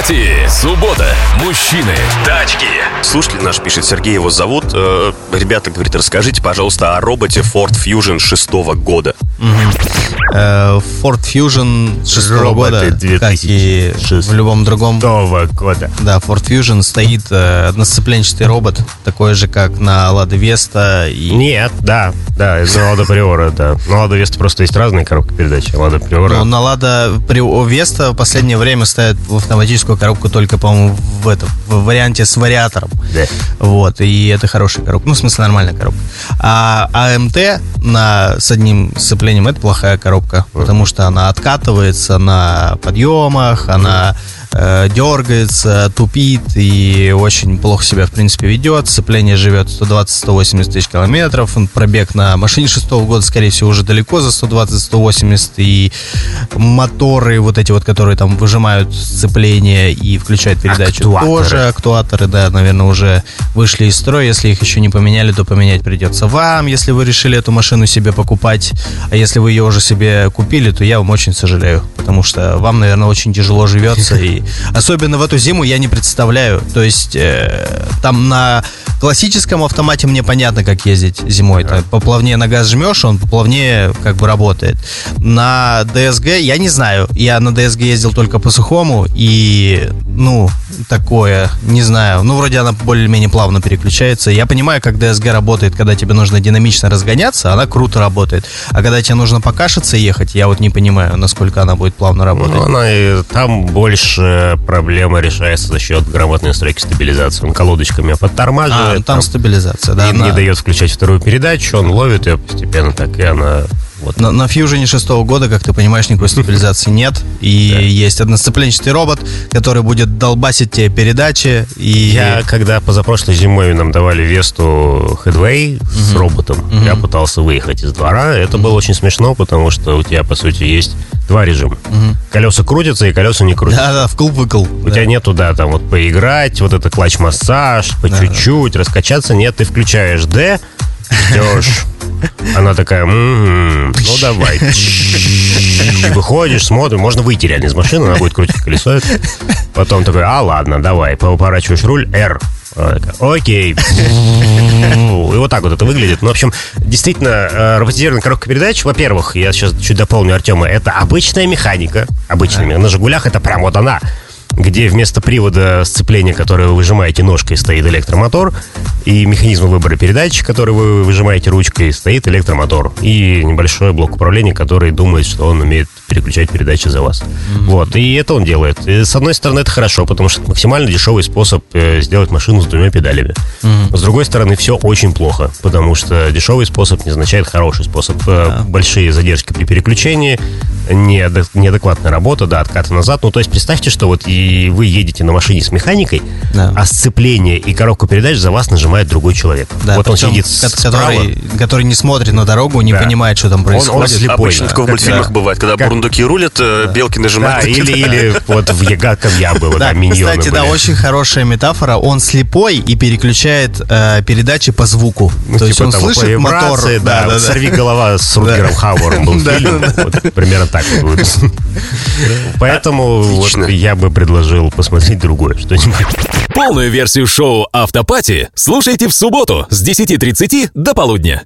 Автопати. Суббота. Мужчины. Тачки. Слушатель наш пишет, Сергей его зовут. Э, ребята, говорит, расскажите, пожалуйста, о роботе Ford Fusion шестого года. Э, Ford Fusion 6 года, как и в любом другом. года. Да, Ford Fusion стоит э, односцепленчатый робот, такой же, как на Lada Vesta. И... Нет, да, да, из Лада Приора, да. На Лада Веста просто есть разные коробки передач. Лада Приора. Но на Lada Vesta в последнее время ставят в автоматическую коробку только, по-моему, в, этом, в варианте с вариатором. Да. Вот, и это хорошая коробка. Ну, в смысле, нормальная коробка. А АМТ на, с одним сцеплением это плохая коробка, потому что она откатывается на подъемах, она э, дергается, тупит и очень плохо себя, в принципе, ведет. Сцепление живет 120-180 тысяч километров. Пробег на машине шестого года, скорее всего, уже далеко за 120-180. И моторы вот эти вот, которые там выжимают сцепление и включают передачу, Актуаторы. тоже актуаторы, да, наверное, уже вышли из строя. Если их еще не поменяли, то поменять придется вам, если вы решили эту машину себе покупать. А если вы ее уже себе купили, то я вам очень сожалею, потому что вам, наверное, очень тяжело живется. И особенно в эту зиму я не представляю. То есть э, там на классическом автомате мне понятно, как ездить зимой. Там поплавнее на газ жмешь, он поплавнее как бы работает. На DSG я не знаю. Я на DSG ездил только по сухому и, ну, такое, не знаю. Ну, вроде она более-менее плавно переключается. Я понимаю, как DSG работает, когда тебе нужно динамично разгоняться, она круто работает. А когда тебе нужно покашиться и ехать, я вот не понимаю, насколько она будет плавно работать. Ну, она и там больше проблема решается за счет грамотной настройки стабилизации. Он колодочками А, подтормаживает. ну, там стабилизация, да. и она- не дает включать вторую передачу, он ловит ее постепенно так, и она вот На, на Fusion 6 года, как ты понимаешь, никакой стабилизации нет. И есть одноцепленчатый робот, который будет долбасить тебе передачи. И Я, когда позапрошлой зимой нам давали Весту Headway с роботом, я пытался выехать из двора. Это было очень смешно, потому что у тебя, по сути, есть два режима. Колеса крутятся и колеса не крутятся. Да-да, вкл-выкл. У тебя нету, да, там вот поиграть, вот это клатч-массаж, по чуть-чуть, раскачаться. Нет, ты включаешь D, ждешь. Она такая, «М, ну давай. Выходишь, смотришь, можно выйти реально из машины, она будет крутить колесо. Потом такой, а ладно, давай, поворачиваешь руль, R. Окей. И вот так вот это выглядит. Ну, в общем, действительно, э, роботизированная коробка передач, во-первых, я сейчас чуть дополню Артема, это обычная механика. Обычная. На «Жигулях» это прям вот она где вместо привода сцепления, которое вы выжимаете ножкой, стоит электромотор, и механизм выбора передач, который вы выжимаете ручкой, стоит электромотор, и небольшой блок управления, который думает, что он умеет переключать передачи за вас. Вот, и это он делает. И, с одной стороны, это хорошо, потому что это максимально дешевый способ э, сделать машину с двумя педалями. С другой стороны, все очень плохо, потому что дешевый способ не означает хороший способ. Э, Большие задержки при переключении, неадекватная работа, да, откаты назад. Ну, то есть представьте, что вот и вы едете на машине с механикой, Да. а сцепление и коробку передач за вас нажимает другой человек. Да, вот он сидит ко- справа. который, который не смотрит на дорогу, не Да. понимает, что там происходит. слепой, Обычно да. такое в Как- мультфильмах да. бывает, когда Как- бурундуки рулят, э, белки Да, нажимают. или, или вот в Яга, как я было, да, Да, миньоны кстати, да, очень хорошая метафора. Он слепой и переключает э, передачи по звуку. Ну, То есть типа он того, по слышит мотор. вибрации, да, вот «Сорви голова» с Рутгером Хауэром был Да, фильм. да, примерно так вот будет. Поэтому вот я бы предложил посмотреть другое что-нибудь. Полную версию шоу «Автопати» слушайте в субботу с 10.30 до полудня.